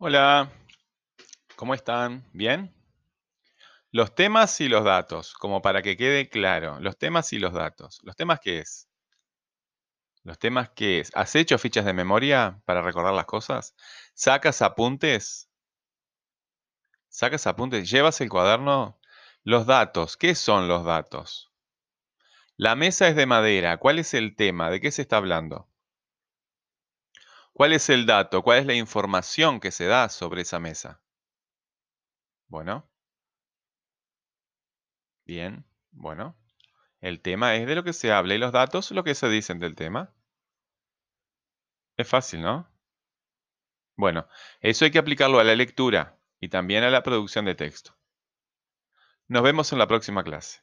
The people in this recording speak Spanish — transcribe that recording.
Hola, ¿cómo están? ¿Bien? Los temas y los datos, como para que quede claro, los temas y los datos. ¿Los temas qué es? ¿Los temas qué es? ¿Has hecho fichas de memoria para recordar las cosas? ¿Sacas apuntes? ¿Sacas apuntes? ¿Llevas el cuaderno? Los datos, ¿qué son los datos? La mesa es de madera, ¿cuál es el tema? ¿De qué se está hablando? ¿Cuál es el dato? ¿Cuál es la información que se da sobre esa mesa? Bueno, bien, bueno. El tema es de lo que se habla y los datos lo que se dicen del tema. Es fácil, ¿no? Bueno, eso hay que aplicarlo a la lectura y también a la producción de texto. Nos vemos en la próxima clase.